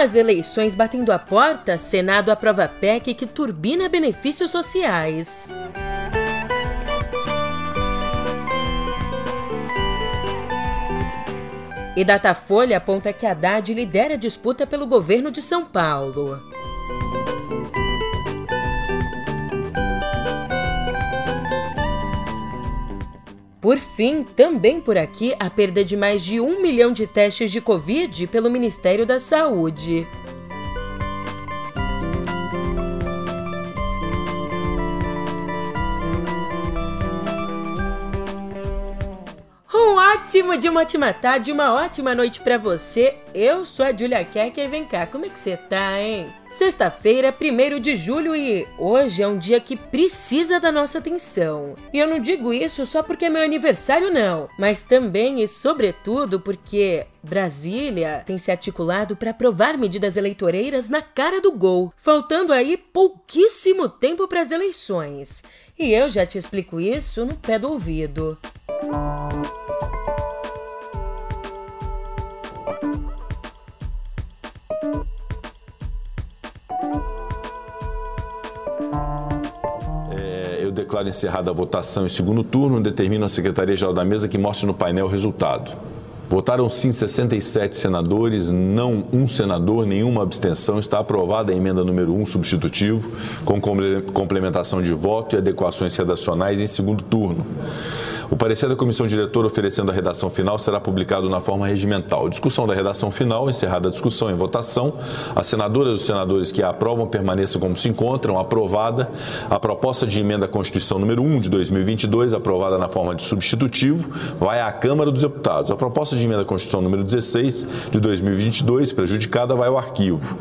as eleições batendo a porta, Senado aprova PEC que turbina benefícios sociais. E Datafolha aponta que Haddad lidera a disputa pelo governo de São Paulo. Por fim, também por aqui, a perda de mais de um milhão de testes de Covid pelo Ministério da Saúde. Ótimo de uma ótima tarde, uma ótima noite para você. Eu sou a Julia Keck e vem cá, como é que você tá, hein? Sexta-feira, 1 de julho e hoje é um dia que precisa da nossa atenção. E eu não digo isso só porque é meu aniversário, não, mas também e sobretudo porque Brasília tem se articulado para aprovar medidas eleitoreiras na cara do gol, faltando aí pouquíssimo tempo para as eleições. E eu já te explico isso no pé do ouvido. eu declaro encerrada a votação em segundo turno determino à Secretaria-Geral da Mesa que mostre no painel o resultado. Votaram sim 67 senadores, não um senador, nenhuma abstenção. Está aprovada a emenda número 1 substitutivo, com complementação de voto e adequações redacionais em segundo turno. O parecer da comissão diretora oferecendo a redação final será publicado na forma regimental. Discussão da redação final, encerrada a discussão em votação. As senadoras e os senadores que a aprovam permaneçam como se encontram. Aprovada a proposta de emenda à Constituição número 1 de 2022, aprovada na forma de substitutivo, vai à Câmara dos Deputados. A proposta de emenda à Constituição número 16 de 2022, prejudicada, vai ao arquivo.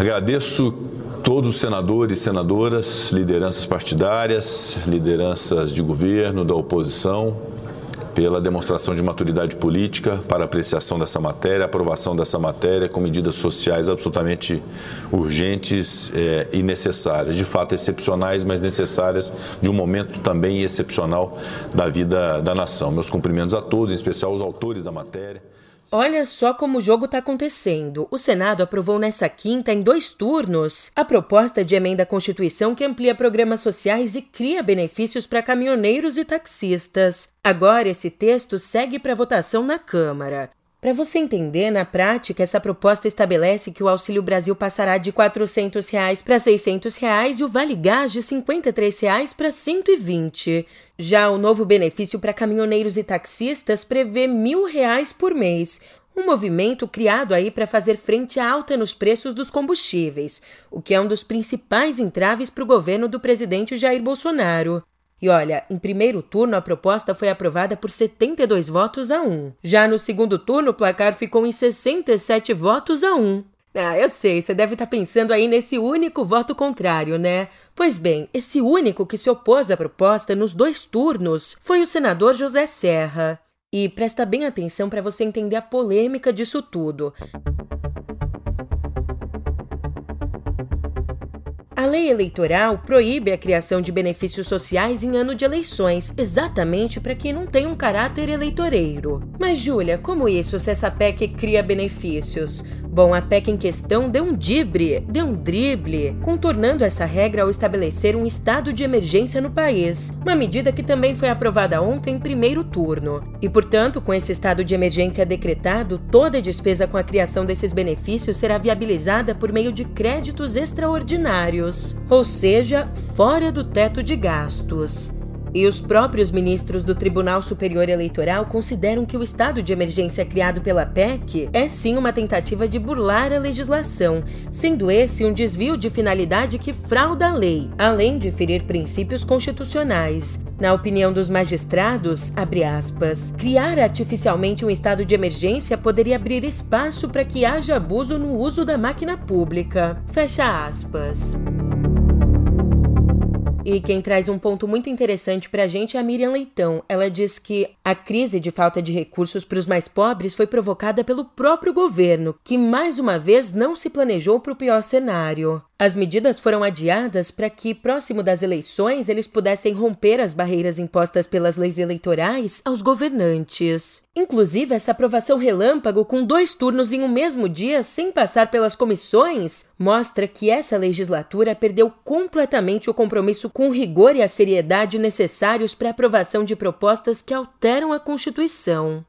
Agradeço todos os senadores senadoras, lideranças partidárias, lideranças de governo, da oposição, pela demonstração de maturidade política para apreciação dessa matéria, aprovação dessa matéria com medidas sociais absolutamente urgentes é, e necessárias, de fato excepcionais, mas necessárias de um momento também excepcional da vida da nação. Meus cumprimentos a todos, em especial aos autores da matéria. Olha só como o jogo está acontecendo. O Senado aprovou nessa quinta, em dois turnos, a proposta de emenda à Constituição que amplia programas sociais e cria benefícios para caminhoneiros e taxistas. Agora, esse texto segue para votação na Câmara. Para você entender, na prática, essa proposta estabelece que o Auxílio Brasil passará de 400 reais para 600 reais e o Vale Gás de 53 reais para R$ 120. Já o novo benefício para caminhoneiros e taxistas prevê 1.000 reais por mês, um movimento criado aí para fazer frente à alta nos preços dos combustíveis, o que é um dos principais entraves para o governo do presidente Jair Bolsonaro. E olha, em primeiro turno a proposta foi aprovada por 72 votos a 1. Já no segundo turno o placar ficou em 67 votos a 1. Ah, eu sei, você deve estar tá pensando aí nesse único voto contrário, né? Pois bem, esse único que se opôs à proposta nos dois turnos foi o senador José Serra. E presta bem atenção para você entender a polêmica disso tudo. A lei eleitoral proíbe a criação de benefícios sociais em ano de eleições, exatamente para que não tenha um caráter eleitoreiro. Mas, Júlia, como isso se essa PEC cria benefícios? Bom, a PEC em questão deu um dibre, deu um drible, contornando essa regra ao estabelecer um estado de emergência no país, uma medida que também foi aprovada ontem em primeiro turno. E, portanto, com esse estado de emergência decretado, toda despesa com a criação desses benefícios será viabilizada por meio de créditos extraordinários, ou seja, fora do teto de gastos. E os próprios ministros do Tribunal Superior Eleitoral consideram que o estado de emergência criado pela PEC é sim uma tentativa de burlar a legislação, sendo esse um desvio de finalidade que frauda a lei, além de ferir princípios constitucionais. Na opinião dos magistrados, aspas, criar artificialmente um estado de emergência poderia abrir espaço para que haja abuso no uso da máquina pública. Fecha aspas. E quem traz um ponto muito interessante para a gente é a Miriam Leitão. Ela diz que a crise de falta de recursos para os mais pobres foi provocada pelo próprio governo, que mais uma vez não se planejou para o pior cenário. As medidas foram adiadas para que, próximo das eleições, eles pudessem romper as barreiras impostas pelas leis eleitorais aos governantes. Inclusive, essa aprovação relâmpago com dois turnos em um mesmo dia, sem passar pelas comissões, mostra que essa legislatura perdeu completamente o compromisso com o rigor e a seriedade necessários para a aprovação de propostas que alteram a Constituição.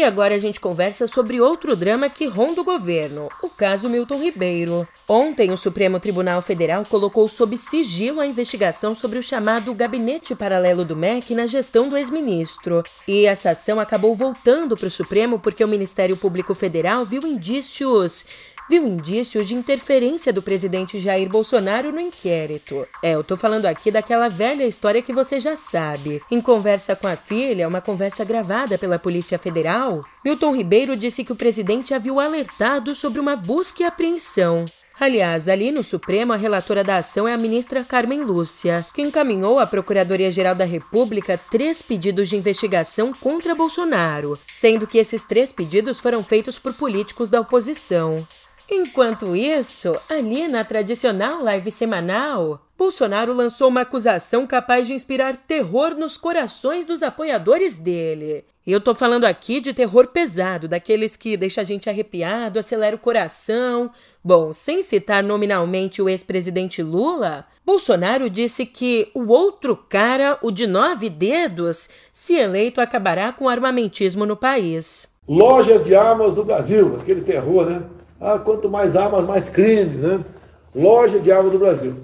E agora a gente conversa sobre outro drama que ronda o governo, o caso Milton Ribeiro. Ontem, o Supremo Tribunal Federal colocou sob sigilo a investigação sobre o chamado Gabinete Paralelo do MEC na gestão do ex-ministro. E essa ação acabou voltando para o Supremo porque o Ministério Público Federal viu indícios viu indícios de interferência do presidente Jair Bolsonaro no inquérito. É, eu tô falando aqui daquela velha história que você já sabe. Em conversa com a filha, uma conversa gravada pela Polícia Federal, Milton Ribeiro disse que o presidente havia o alertado sobre uma busca e apreensão. Aliás, ali no Supremo, a relatora da ação é a ministra Carmen Lúcia, que encaminhou à Procuradoria-Geral da República três pedidos de investigação contra Bolsonaro, sendo que esses três pedidos foram feitos por políticos da oposição. Enquanto isso, ali na tradicional live semanal, Bolsonaro lançou uma acusação capaz de inspirar terror nos corações dos apoiadores dele. E eu tô falando aqui de terror pesado, daqueles que deixa a gente arrepiado, acelera o coração. Bom, sem citar nominalmente o ex-presidente Lula, Bolsonaro disse que o outro cara, o de nove dedos, se eleito acabará com armamentismo no país. Lojas de armas do Brasil, aquele terror, né? Ah, quanto mais armas, mais crime, né? Loja de armas do Brasil.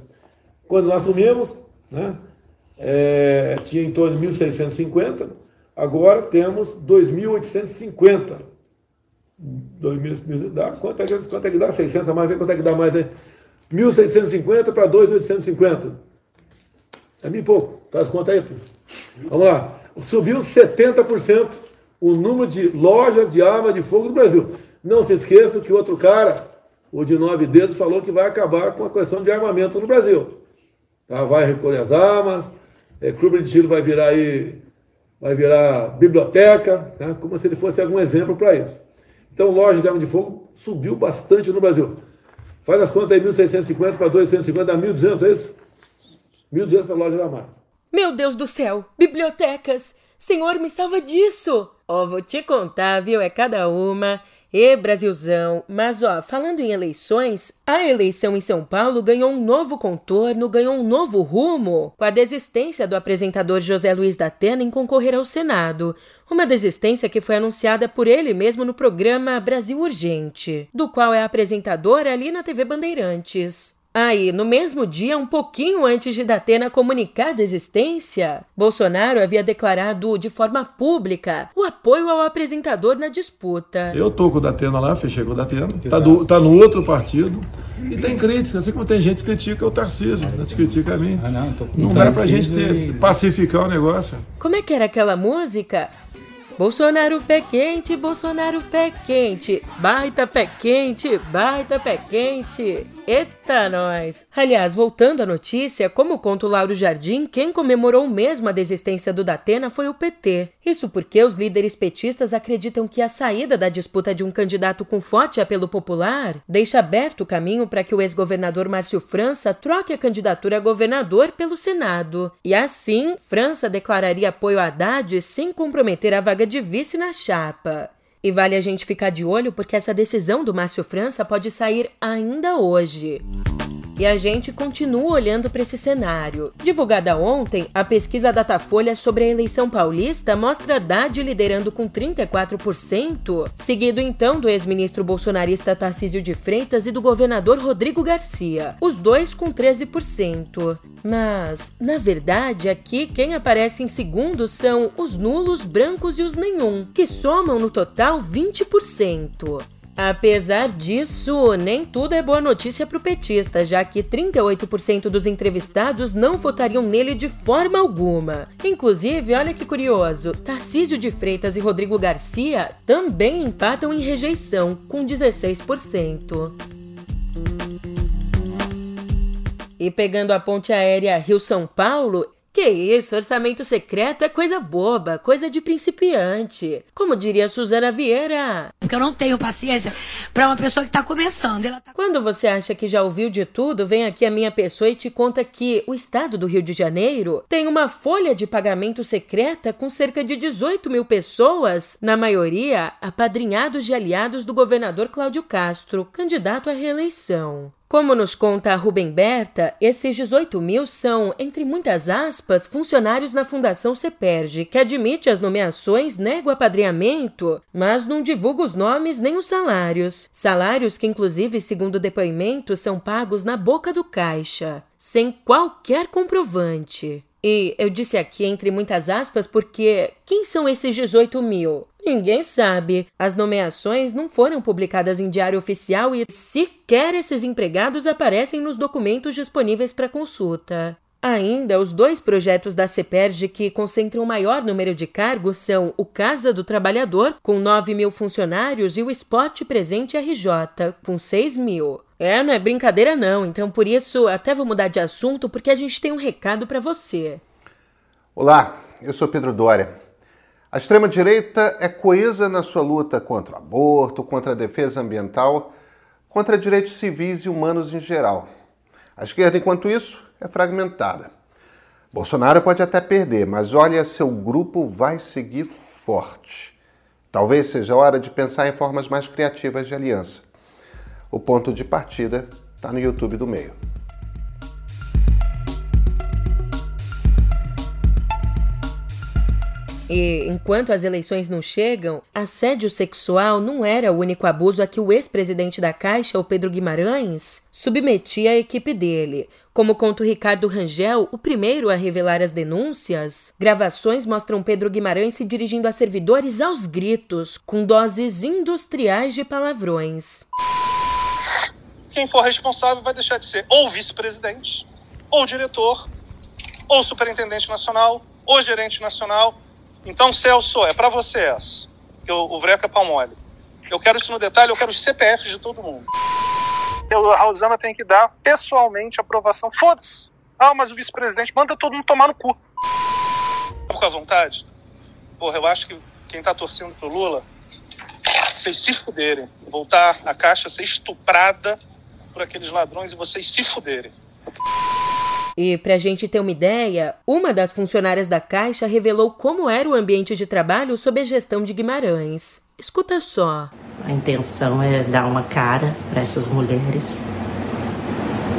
Quando nós assumimos, né, é, tinha em torno de 1.650, agora temos 2.850. 2.000, dá, quanto, é quanto é que dá? 600 a mais, vê quanto é que dá mais aí. 1.650 para 2.850. É bem pouco. Faz conta aí. Vamos lá. Subiu 70% o número de lojas de arma de fogo do Brasil. Não se esqueça que o outro cara, o de nove dedos, falou que vai acabar com a questão de armamento no Brasil. Tá? Vai recolher as armas, é, clube de tiro vai virar aí, vai virar biblioteca, né? como se ele fosse algum exemplo para isso. Então, loja de arma de fogo subiu bastante no Brasil. Faz as contas aí, 1.650 para 250, dá 1.200, é isso? 1.200 loja da marca. Meu Deus do céu! Bibliotecas! Senhor, me salva disso! Ó, vou te contar, viu? É cada uma. E Brasilzão, mas ó, falando em eleições, a eleição em São Paulo ganhou um novo contorno, ganhou um novo rumo, com a desistência do apresentador José Luiz da Atena em concorrer ao Senado. Uma desistência que foi anunciada por ele mesmo no programa Brasil Urgente, do qual é apresentador ali na TV Bandeirantes. Aí, no mesmo dia, um pouquinho antes de Datena comunicar a desistência, Bolsonaro havia declarado de forma pública o apoio ao apresentador na disputa. Eu tô com o Datena lá, fechei com o Datena, tá, do, tá no outro partido. E tem crítica, assim como tem gente que critica o Tarcísio, não te critica a mim. Ah, não, não dá pra gente ter, pacificar o negócio. Como é que era aquela música? Bolsonaro pé quente, Bolsonaro pé quente, baita pé quente, baita pé quente. Eita, nós! Aliás, voltando à notícia, como conta o Lauro Jardim, quem comemorou mesmo a desistência do Datena foi o PT. Isso porque os líderes petistas acreditam que a saída da disputa de um candidato com forte apelo popular deixa aberto o caminho para que o ex-governador Márcio França troque a candidatura a governador pelo Senado. E assim, França declararia apoio a Haddad sem comprometer a vaga de vice na chapa. E vale a gente ficar de olho porque essa decisão do Márcio França pode sair ainda hoje. E a gente continua olhando para esse cenário. Divulgada ontem, a pesquisa Datafolha sobre a eleição paulista mostra Haddad liderando com 34%, seguido então do ex-ministro bolsonarista Tarcísio de Freitas e do governador Rodrigo Garcia, os dois com 13%. Mas, na verdade, aqui quem aparece em segundo são os nulos, brancos e os nenhum, que somam no total 20%. Apesar disso, nem tudo é boa notícia para o petista, já que 38% dos entrevistados não votariam nele de forma alguma. Inclusive, olha que curioso, Tarcísio de Freitas e Rodrigo Garcia também empatam em rejeição, com 16%. E pegando a ponte aérea Rio-São Paulo, que isso, orçamento secreto é coisa boba, coisa de principiante. Como diria Suzana Vieira. Porque eu não tenho paciência para uma pessoa que está começando. Tá... Quando você acha que já ouviu de tudo, vem aqui a minha pessoa e te conta que o estado do Rio de Janeiro tem uma folha de pagamento secreta com cerca de 18 mil pessoas, na maioria apadrinhados de aliados do governador Cláudio Castro, candidato à reeleição. Como nos conta Rubem Berta, esses 18 mil são, entre muitas aspas, funcionários na Fundação CEPERG, que admite as nomeações, nega o apadrinhamento, mas não divulga os nomes nem os salários. Salários que, inclusive, segundo depoimento, são pagos na boca do caixa, sem qualquer comprovante. E eu disse aqui entre muitas aspas porque quem são esses 18 mil? Ninguém sabe. As nomeações não foram publicadas em diário oficial e sequer esses empregados aparecem nos documentos disponíveis para consulta. Ainda, os dois projetos da CEPERG que concentram o maior número de cargos são o Casa do Trabalhador, com 9 mil funcionários, e o Esporte Presente RJ, com 6 mil. É, não é brincadeira não, então por isso até vou mudar de assunto porque a gente tem um recado para você. Olá, eu sou Pedro Dória. A extrema-direita é coesa na sua luta contra o aborto, contra a defesa ambiental, contra direitos civis e humanos em geral. A esquerda, enquanto isso, é fragmentada. Bolsonaro pode até perder, mas olha, seu grupo vai seguir forte. Talvez seja hora de pensar em formas mais criativas de aliança. O ponto de partida está no YouTube do meio. E enquanto as eleições não chegam, assédio sexual não era o único abuso a que o ex-presidente da Caixa, o Pedro Guimarães, submetia a equipe dele. Como conta o Ricardo Rangel, o primeiro a revelar as denúncias, gravações mostram Pedro Guimarães se dirigindo a servidores aos gritos, com doses industriais de palavrões. Quem for responsável vai deixar de ser ou vice-presidente, ou diretor, ou superintendente nacional, ou gerente nacional então, Celso, é para você essa. O, o Vreca é palmole. Eu quero isso no detalhe, eu quero os CPFs de todo mundo. Eu, a Rosana tem que dar pessoalmente aprovação. Foda-se. Ah, mas o vice-presidente manda todo mundo tomar no cu. Com a vontade? Porra, eu acho que quem tá torcendo pro Lula vocês se fuderem. Voltar a caixa ser estuprada por aqueles ladrões e vocês se fuderem. E para a gente ter uma ideia, uma das funcionárias da Caixa revelou como era o ambiente de trabalho sob a gestão de Guimarães. Escuta só. A intenção é dar uma cara para essas mulheres.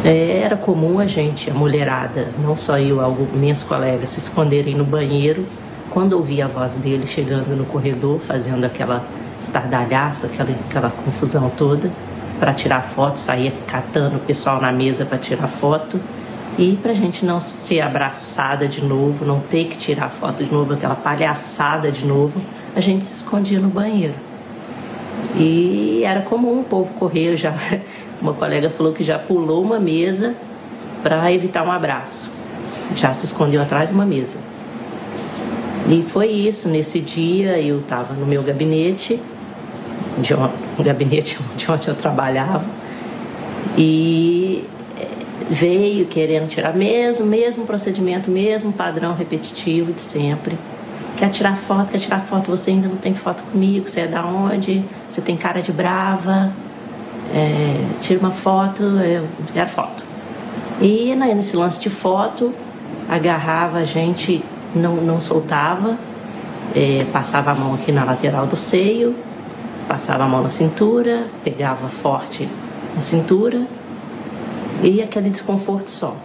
É, era comum a gente, a mulherada, não só eu, alguns colegas, se esconderem no banheiro quando ouvia a voz dele chegando no corredor, fazendo aquela estardalhaço, aquela, aquela confusão toda, para tirar foto, saía catando o pessoal na mesa para tirar foto. E para a gente não ser abraçada de novo, não ter que tirar foto de novo, aquela palhaçada de novo, a gente se escondia no banheiro. E era comum o povo correr já. Uma colega falou que já pulou uma mesa para evitar um abraço. Já se escondeu atrás de uma mesa. E foi isso. Nesse dia eu estava no meu gabinete, de um, um gabinete de onde eu trabalhava, e veio querendo tirar mesmo, mesmo procedimento, mesmo padrão repetitivo de sempre. Quer tirar foto, quer tirar foto, você ainda não tem foto comigo, você é da onde? Você tem cara de brava, é, tira uma foto, eu quero foto. E nesse lance de foto, agarrava a gente, não, não soltava, é, passava a mão aqui na lateral do seio, passava a mão na cintura, pegava forte na cintura e aquele desconforto só.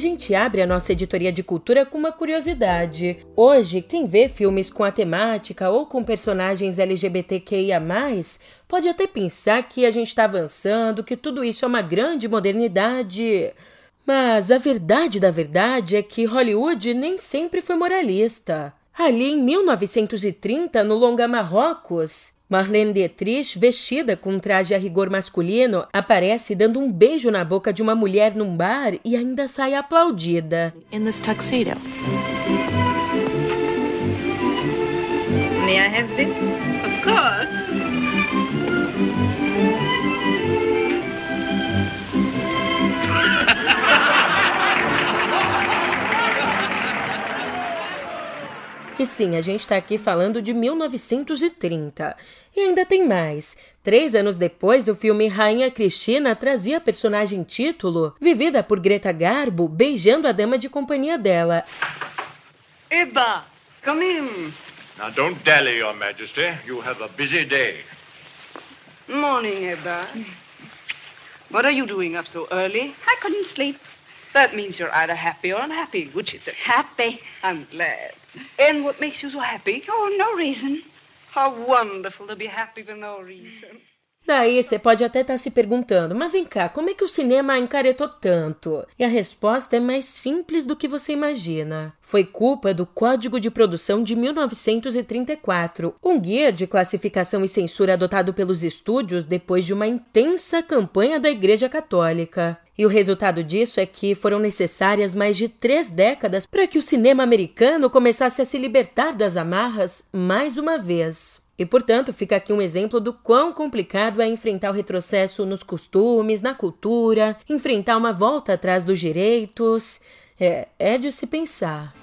Gente abre a nossa editoria de cultura com uma curiosidade. Hoje, quem vê filmes com a temática ou com personagens LGBTQIA, pode até pensar que a gente está avançando, que tudo isso é uma grande modernidade. Mas a verdade da verdade é que Hollywood nem sempre foi moralista. Ali em 1930, no longa Marrocos, Marlene Dietrich, vestida com um traje a rigor masculino, aparece dando um beijo na boca de uma mulher num bar e ainda sai aplaudida. In this tuxedo. May I have this? Of course. E sim, a gente está aqui falando de 1930. E ainda tem mais. Três anos depois, o filme Rainha Cristina trazia a personagem título, vivida por Greta Garbo, beijando a dama de companhia dela. Eba, come in. Now don't dally, Your Majesty. You have a busy day. Morning, Eba. What are you doing up so early? I couldn't sleep. That means you're either happy or unhappy. Which is it? Happy. I'm glad. And what makes you so happy? Oh, no reason. How wonderful to be happy for no reason. Daí você pode até estar tá se perguntando, mas vem cá, como é que o cinema encaretou tanto? E a resposta é mais simples do que você imagina. Foi culpa do Código de Produção de 1934, um guia de classificação e censura adotado pelos estúdios depois de uma intensa campanha da Igreja Católica. E o resultado disso é que foram necessárias mais de três décadas para que o cinema americano começasse a se libertar das amarras mais uma vez. E, portanto, fica aqui um exemplo do quão complicado é enfrentar o retrocesso nos costumes, na cultura, enfrentar uma volta atrás dos direitos. É, é de se pensar.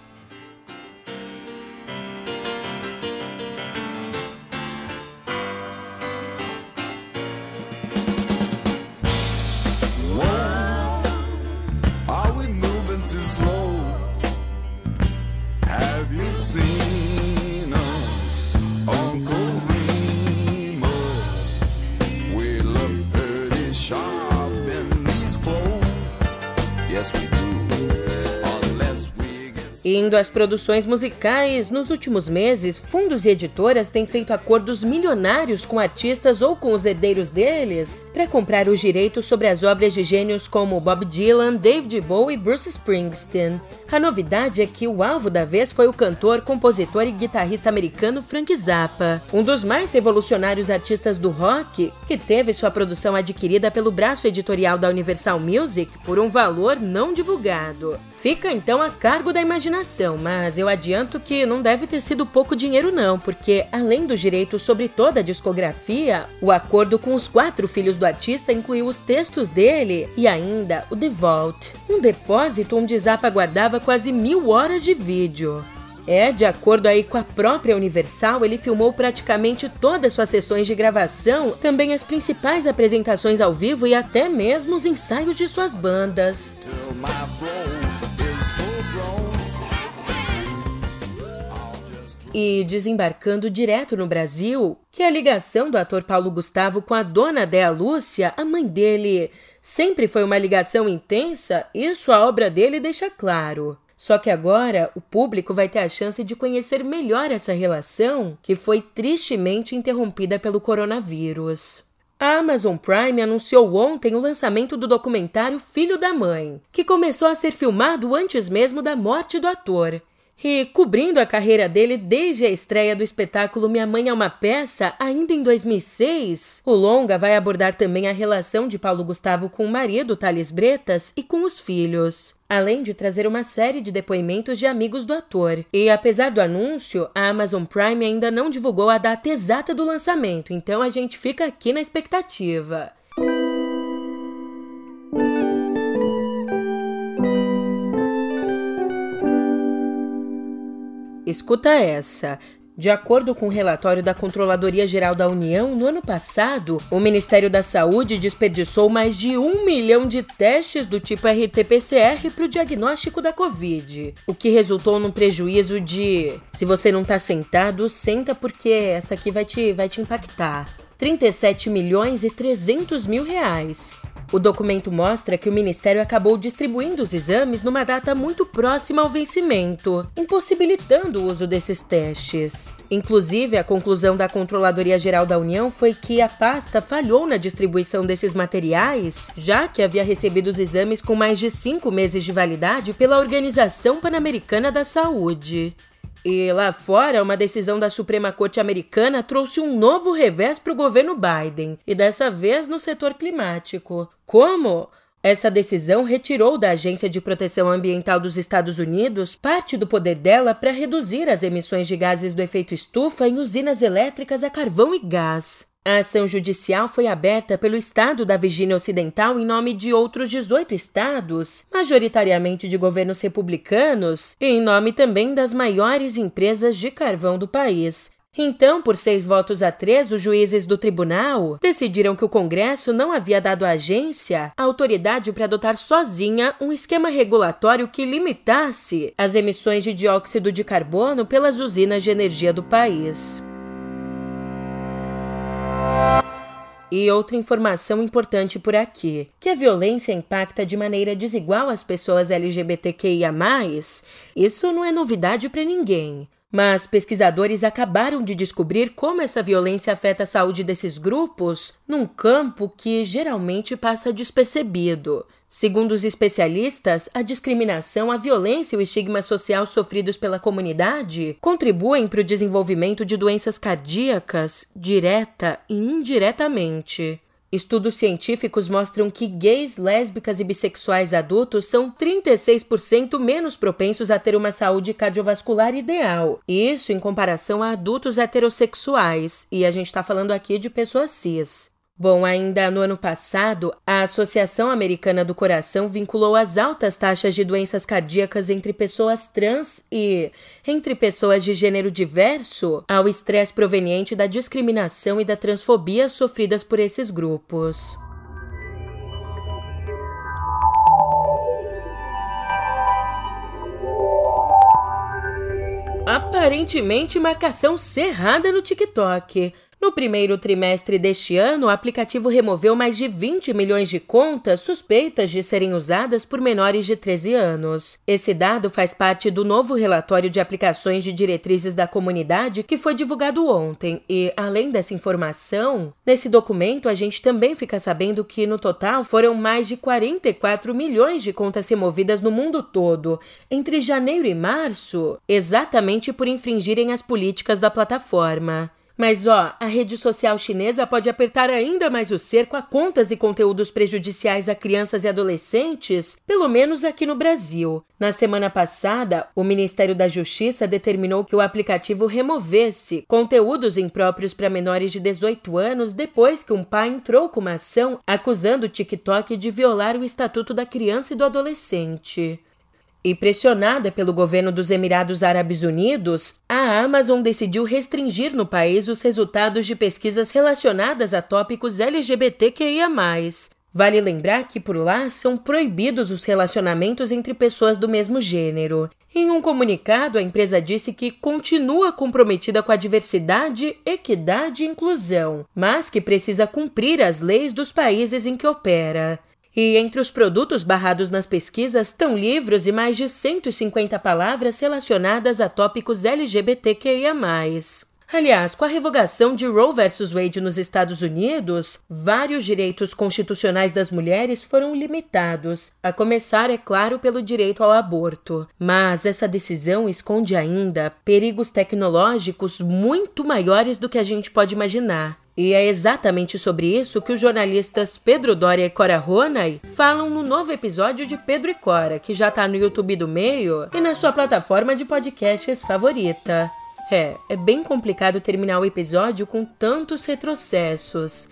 Indo às produções musicais, nos últimos meses, fundos e editoras têm feito acordos milionários com artistas ou com os herdeiros deles para comprar os direitos sobre as obras de gênios como Bob Dylan, David Bowie e Bruce Springsteen. A novidade é que o alvo da vez foi o cantor, compositor e guitarrista americano Frank Zappa, um dos mais revolucionários artistas do rock, que teve sua produção adquirida pelo braço editorial da Universal Music por um valor não divulgado. Fica então a cargo da imaginação, mas eu adianto que não deve ter sido pouco dinheiro não, porque além dos direitos sobre toda a discografia, o acordo com os quatro filhos do artista incluiu os textos dele e ainda o The Vault, um depósito onde Zappa guardava quase mil horas de vídeo. É, de acordo aí com a própria Universal, ele filmou praticamente todas suas sessões de gravação, também as principais apresentações ao vivo e até mesmo os ensaios de suas bandas. E desembarcando direto no Brasil, que a ligação do ator Paulo Gustavo com a dona Dea Lúcia, a mãe dele, sempre foi uma ligação intensa, isso a obra dele deixa claro. Só que agora o público vai ter a chance de conhecer melhor essa relação que foi tristemente interrompida pelo coronavírus. A Amazon Prime anunciou ontem o lançamento do documentário Filho da Mãe, que começou a ser filmado antes mesmo da morte do ator. E cobrindo a carreira dele desde a estreia do espetáculo Minha Mãe é uma Peça, ainda em 2006, o longa vai abordar também a relação de Paulo Gustavo com o marido Thales Bretas e com os filhos, além de trazer uma série de depoimentos de amigos do ator. E apesar do anúncio, a Amazon Prime ainda não divulgou a data exata do lançamento, então a gente fica aqui na expectativa. Escuta essa. De acordo com o um relatório da Controladoria Geral da União, no ano passado, o Ministério da Saúde desperdiçou mais de um milhão de testes do tipo RT-PCR para o diagnóstico da Covid, o que resultou num prejuízo de: se você não está sentado, senta porque essa aqui vai te, vai te impactar. 37 milhões e 300 mil reais. O documento mostra que o Ministério acabou distribuindo os exames numa data muito próxima ao vencimento, impossibilitando o uso desses testes. Inclusive, a conclusão da Controladoria Geral da União foi que a pasta falhou na distribuição desses materiais, já que havia recebido os exames com mais de cinco meses de validade pela Organização Pan-Americana da Saúde. E lá fora, uma decisão da Suprema Corte Americana trouxe um novo revés para o governo Biden, e dessa vez no setor climático. Como? Essa decisão retirou da Agência de Proteção Ambiental dos Estados Unidos parte do poder dela para reduzir as emissões de gases do efeito estufa em usinas elétricas a carvão e gás. A ação judicial foi aberta pelo estado da Virgínia Ocidental em nome de outros 18 estados, majoritariamente de governos republicanos, e em nome também das maiores empresas de carvão do país, então, por seis votos a três, os juízes do tribunal decidiram que o Congresso não havia dado à agência a autoridade para adotar sozinha um esquema regulatório que limitasse as emissões de dióxido de carbono pelas usinas de energia do país. E outra informação importante por aqui, que a violência impacta de maneira desigual as pessoas LGBTQIA+, isso não é novidade para ninguém. Mas pesquisadores acabaram de descobrir como essa violência afeta a saúde desses grupos num campo que geralmente passa despercebido. Segundo os especialistas, a discriminação, a violência e o estigma social sofridos pela comunidade contribuem para o desenvolvimento de doenças cardíacas, direta e indiretamente. Estudos científicos mostram que gays, lésbicas e bissexuais adultos são 36% menos propensos a ter uma saúde cardiovascular ideal. Isso em comparação a adultos heterossexuais, e a gente está falando aqui de pessoas cis. Bom, ainda no ano passado, a Associação Americana do Coração vinculou as altas taxas de doenças cardíacas entre pessoas trans e entre pessoas de gênero diverso ao estresse proveniente da discriminação e da transfobia sofridas por esses grupos. Aparentemente, marcação cerrada no TikTok. No primeiro trimestre deste ano, o aplicativo removeu mais de 20 milhões de contas suspeitas de serem usadas por menores de 13 anos. Esse dado faz parte do novo relatório de aplicações de diretrizes da comunidade que foi divulgado ontem. E, além dessa informação, nesse documento a gente também fica sabendo que, no total, foram mais de 44 milhões de contas removidas no mundo todo entre janeiro e março, exatamente por infringirem as políticas da plataforma. Mas ó, a rede social chinesa pode apertar ainda mais o cerco a contas e conteúdos prejudiciais a crianças e adolescentes, pelo menos aqui no Brasil. Na semana passada, o Ministério da Justiça determinou que o aplicativo removesse conteúdos impróprios para menores de 18 anos depois que um pai entrou com uma ação acusando o TikTok de violar o Estatuto da Criança e do Adolescente. E pressionada pelo governo dos Emirados Árabes Unidos, a Amazon decidiu restringir no país os resultados de pesquisas relacionadas a tópicos LGBTQIA. Vale lembrar que por lá são proibidos os relacionamentos entre pessoas do mesmo gênero. Em um comunicado, a empresa disse que continua comprometida com a diversidade, equidade e inclusão, mas que precisa cumprir as leis dos países em que opera. E entre os produtos barrados nas pesquisas estão livros e mais de 150 palavras relacionadas a tópicos LGBTQIA. Aliás, com a revogação de Roe vs. Wade nos Estados Unidos, vários direitos constitucionais das mulheres foram limitados, a começar, é claro, pelo direito ao aborto. Mas essa decisão esconde ainda perigos tecnológicos muito maiores do que a gente pode imaginar. E é exatamente sobre isso que os jornalistas Pedro Doria e Cora Ronay falam no novo episódio de Pedro e Cora, que já tá no YouTube do Meio e na sua plataforma de podcasts favorita. É, é bem complicado terminar o episódio com tantos retrocessos.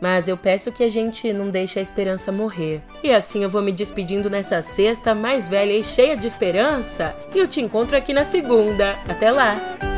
Mas eu peço que a gente não deixe a esperança morrer. E assim eu vou me despedindo nessa sexta mais velha e cheia de esperança. E eu te encontro aqui na segunda. Até lá!